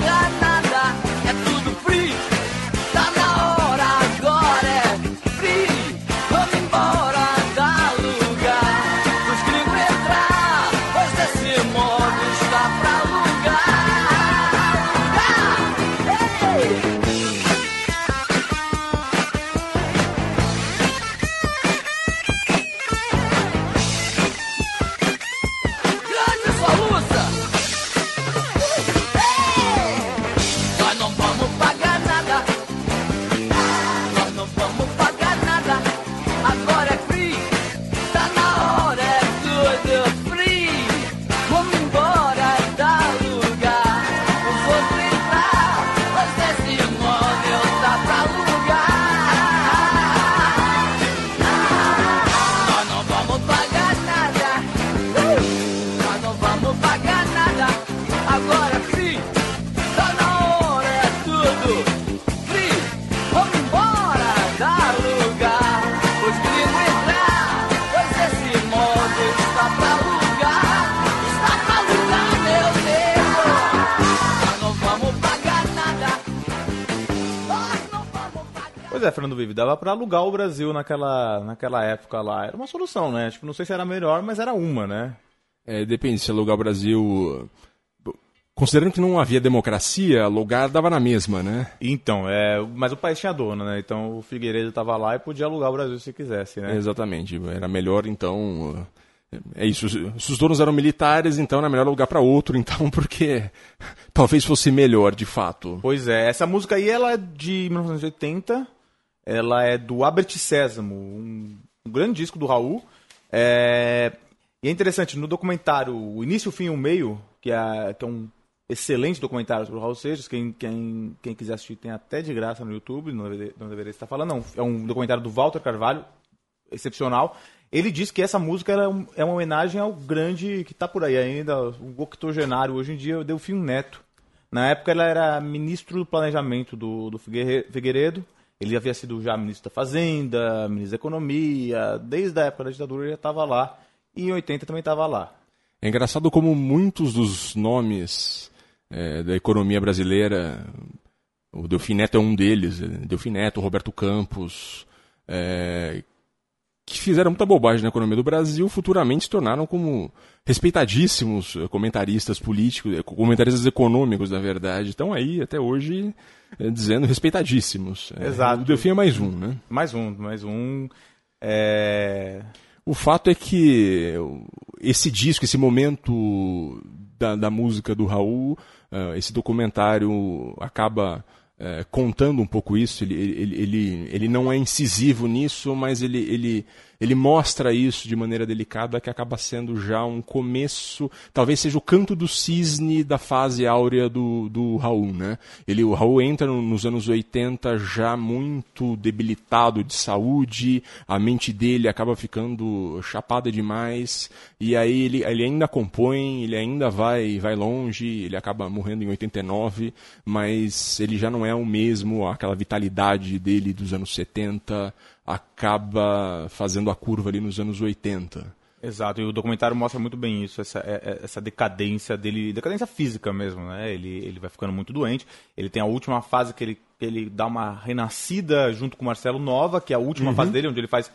Fernando Vive, dava pra alugar o Brasil naquela, naquela época lá. Era uma solução, né? Tipo, não sei se era melhor, mas era uma, né? É, depende, se alugar o Brasil. Considerando que não havia democracia, alugar dava na mesma, né? Então, é, mas o país tinha dono, né? Então o Figueiredo tava lá e podia alugar o Brasil se quisesse, né? Exatamente. Era melhor, então. É isso. Se os donos eram militares, então era melhor alugar para outro, [laughs] então, porque talvez fosse melhor, de fato. Pois é, essa música aí ela é de 1980, ela é do Albert Sésamo, um, um grande disco do Raul. É, e é interessante, no documentário O Início, o Fim e o Meio, que é, que é um excelente documentário sobre o Raul Seixas, quem, quem, quem quiser assistir tem até de graça no YouTube, não deveria, não deveria estar falando, não. É um documentário do Walter Carvalho, excepcional. Ele diz que essa música era é uma homenagem ao grande que está por aí ainda, o octogenário, hoje em dia, Delfim Neto. Na época ele era ministro do planejamento do, do Figueire- Figueiredo. Ele havia sido já ministro da Fazenda, ministro da Economia. Desde a época da ditadura ele já estava lá. E em 80 também estava lá. É engraçado como muitos dos nomes é, da economia brasileira, o Delfim Neto é um deles, é, Delfim Neto, Roberto Campos, é, que fizeram muita bobagem na economia do Brasil, futuramente se tornaram como respeitadíssimos eh, comentaristas políticos, eh, comentaristas econômicos, na verdade. Estão aí até hoje eh, dizendo respeitadíssimos. É, Exato. O Delfim é mais um, né? Mais um, mais um. É... O fato é que esse disco, esse momento da, da música do Raul, esse documentário acaba contando um pouco isso. Ele, ele, ele, ele não é incisivo nisso, mas ele, ele, ele mostra isso de maneira delicada, que acaba sendo já um começo, talvez seja o canto do cisne da fase áurea do, do Raul. Né? Ele, o Raul entra no- nos anos 80 já muito debilitado de saúde, a mente dele acaba ficando chapada demais, e aí ele, ele ainda compõe, ele ainda vai, vai longe, ele acaba morrendo em 89, mas ele já não é o mesmo, aquela vitalidade dele dos anos 70 acaba fazendo a curva ali nos anos 80. Exato, e o documentário mostra muito bem isso, essa, é- é- essa decadência dele, decadência física mesmo, né? Ele, ele vai ficando muito doente. Ele tem a última fase que ele, que ele dá uma renascida junto com o Marcelo Nova, que é a última Uhum. fase dele, onde ele faz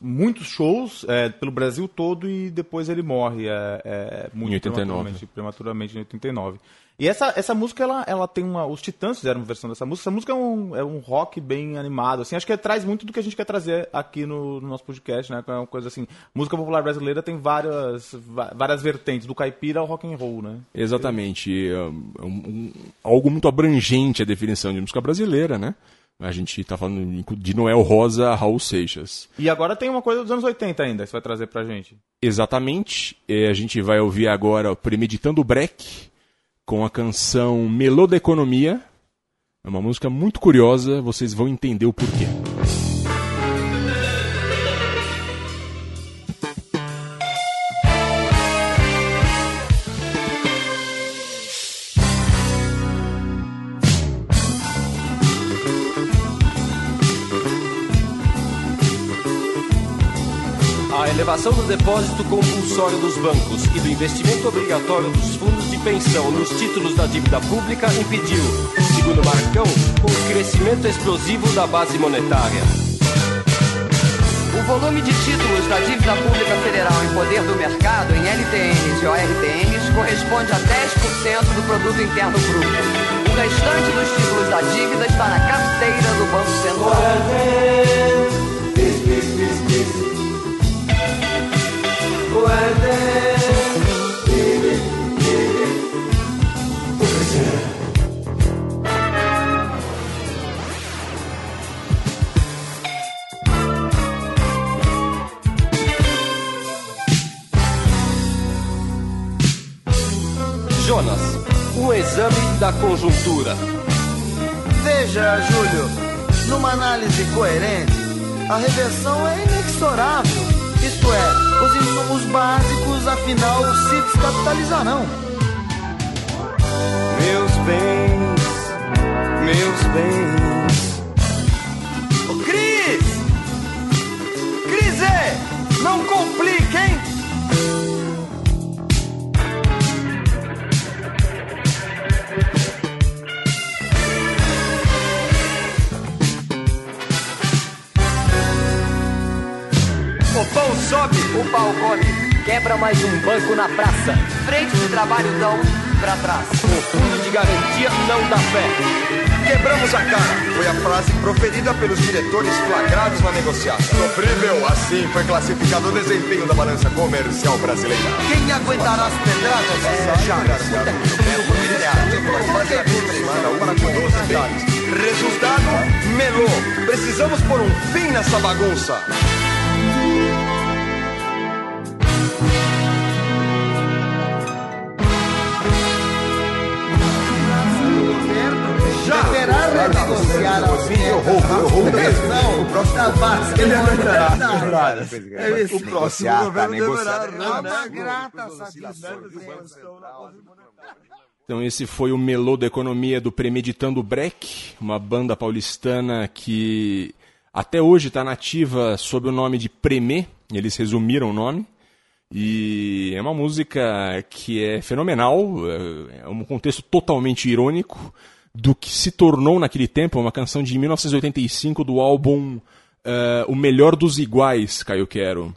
muitos shows é, pelo Brasil todo e depois ele morre é, é, muito Em 89. prematuramente, prematuramente em 89. E essa, essa música, ela, ela tem uma. Os Titãs fizeram uma versão dessa música. Essa música é um, é um rock bem animado. Assim, acho que traz muito do que a gente quer trazer aqui no, no nosso podcast, né? É uma coisa assim. Música popular brasileira tem várias, várias vertentes, do caipira ao rock and roll, né? Exatamente. É um- um- algo muito abrangente a definição de música brasileira, né? A gente está falando de Noel Rosa a Raul Seixas. E agora tem uma coisa dos anos 80 ainda, que você vai trazer pra gente. Exatamente. É, a gente vai ouvir agora o Premeditando o Break com a canção Melô da Economia. É uma música muito curiosa, vocês vão entender o porquê. Elevação do depósito compulsório dos bancos e do investimento obrigatório dos fundos de pensão nos títulos da dívida pública impediu, segundo Marcão, o crescimento explosivo da base monetária. O volume de títulos da dívida pública federal em poder do mercado, em LTNs e ORTNs, corresponde a 10% do produto interno bruto. O restante dos títulos da dívida está na carteira do Banco Central. Jonas, um exame da conjuntura. Veja, Júlio, numa análise coerente, a reversão é inexorável. Isto é, os insumos básicos, afinal, se descapitalizarão. Meus bens, meus bens. Quebra mais um banco na praça. Frente de trabalho dão pra trás. O fundo de garantia não dá fé. Quebramos a cara. Foi a frase proferida pelos diretores flagrados na negociação. Sofrível, assim foi classificado o desempenho da balança comercial brasileira. Quem aguentará as pedradas? É, Chagas. Resultado, melou. Precisamos pôr um fim nessa bagunça. Deverá renegociar a O próximo base. Ele aguentará. É isso. O próximo governo deverá satisfação. Então esse foi o Melô da Economia do Premeditando Breck, uma banda paulistana que até hoje está nativa sob o nome de Premê, eles resumiram o nome. E é uma música que é fenomenal, é um contexto totalmente irônico do que se tornou naquele tempo uma canção de 1985 do álbum eh, O Melhor dos Iguais, Caio Quero.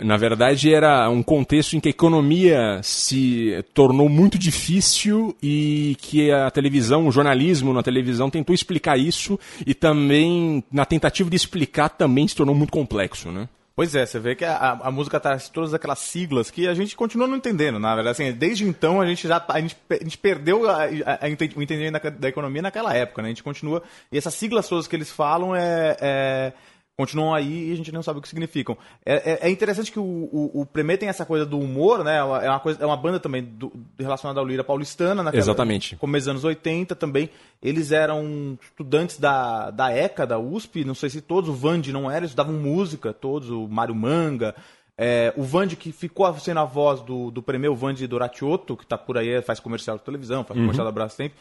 Na verdade, era um contexto em que a economia se tornou muito difícil e que a televisão, o jornalismo na televisão tentou explicar isso e também, na tentativa de explicar, também se tornou muito complexo, né? Pois é, você vê que a, a, música traz todas aquelas siglas que a gente continua não entendendo, na verdade. Assim, desde então a gente já a gente, a gente perdeu a, a, o entendimento da, da economia naquela época, né? A gente continua. E essas siglas todas que eles falam é, é- continuam aí e a gente não sabe o que significam. É, é- é interessante que o, o, o Premê tem essa coisa do humor, né? É uma, coisa, é uma banda também do- relacionada ao Lira paulistana. Naquela, Exatamente. Começo dos anos 80 também. Eles eram estudantes da, da ECA, da USP, não sei se todos, o Vande não era, eles estudavam música, todos, o Mário Manga. É, o Vande, que ficou sendo a voz do, do Premê, o Vande Doratiotto, que tá por aí, faz comercial de televisão, faz Uhum. comercial da Brastemp.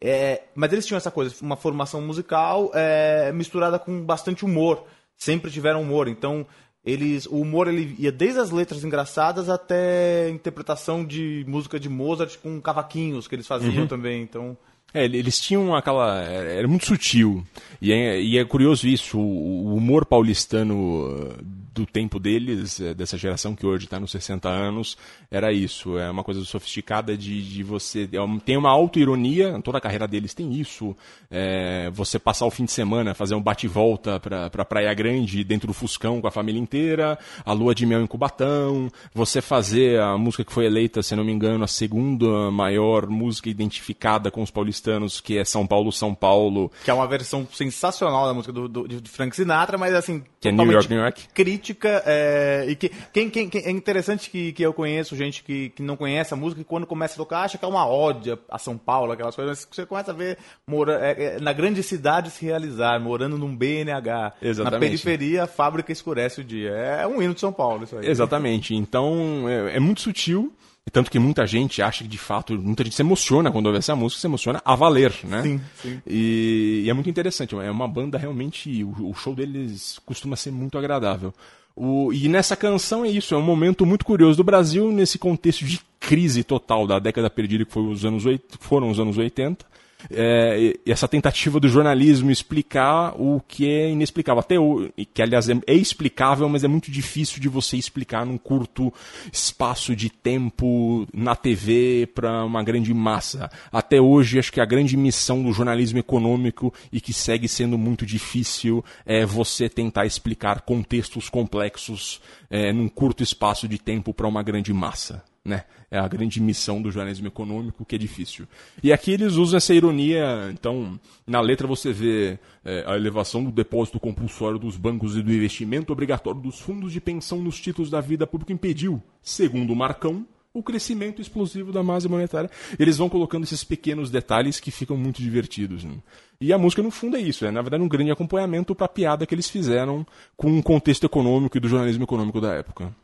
É, mas eles tinham essa coisa, uma formação musical é, misturada com bastante humor. Sempre tiveram humor. Então, eles, o humor ele ia desde as letras engraçadas até interpretação de música de Mozart com cavaquinhos que eles faziam Uhum. também. Então, É, eles tinham aquela. Era muito sutil. E é, e é curioso isso, o humor paulistano do tempo deles, eh, dessa geração que hoje está nos 60 anos, era isso. É uma coisa sofisticada de, de você. é Tem uma auto-ironia, toda a carreira deles tem isso. É, você passar o fim de semana, fazer um bate-volta pra, pra Praia Grande dentro do Fuscão com a família inteira, a lua de mel em Cubatão, você fazer a música que foi eleita, se não me engano, a segunda maior música identificada com os paulistanos, que é São Paulo, São Paulo, que é uma versão sensacional da música do, do- de Frank Sinatra, mas assim, que é New York, New York. crítica é, e que quem, quem, quem- é interessante que, que eu conheço gente que, que não conhece a música e quando começa a tocar acha que é uma ódia a São Paulo, aquelas coisas, mas você começa a ver mora, é, é, na grande cidade se realizar, morando num BNH, na Exatamente. periferia a fábrica escurece o dia. É um hino de São Paulo isso aí. Exatamente. Então é, é muito sutil E tanto que muita gente acha que, de fato, muita gente se emociona quando ouve essa música, se emociona a valer, né? Sim, sim. E, e é muito interessante, é uma banda realmente, o, o show deles costuma ser muito agradável. O, e nessa canção é isso, é um momento muito curioso do Brasil nesse contexto de crise total da década perdida que foi os anos, foram os anos 80. É, essa tentativa do jornalismo explicar o que é inexplicável. Até o, que, aliás, é, é explicável, mas é muito difícil de você explicar num curto espaço de tempo na TV para uma grande massa. Até hoje, acho que a grande missão do jornalismo econômico e que segue sendo muito difícil é você tentar explicar contextos complexos é, num curto espaço de tempo para uma grande massa. Né? É a grande missão do jornalismo econômico que é difícil. E aqui eles usam essa ironia, então, na letra você vê é, a elevação do depósito compulsório dos bancos e do investimento obrigatório dos fundos de pensão nos títulos da vida pública impediu, segundo Marcão, o crescimento explosivo da massa monetária. Eles vão colocando esses pequenos detalhes que ficam muito divertidos. né? E a música, no fundo, é isso. É, na verdade, um grande acompanhamento para a piada que eles fizeram com o contexto econômico e do jornalismo econômico da época.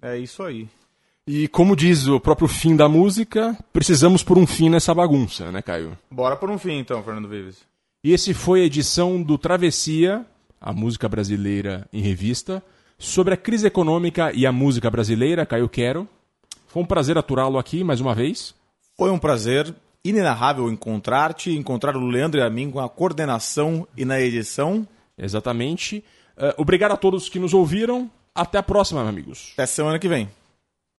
É isso aí. E como diz o próprio fim da música, precisamos por um fim nessa bagunça, né, Caio? Bora por um fim então, Fernando Vives. E esse foi a edição do Travessia, a música brasileira em revista, sobre a crise econômica e a música brasileira, Caio Quero. Foi um prazer aturá-lo aqui mais uma vez. Foi um prazer inenarrável encontrar-te, encontrar o Leandro e a mim com a coordenação e na edição. Exatamente. Eh, obrigado a todos que nos ouviram. Até a próxima, amigos. Até semana que vem.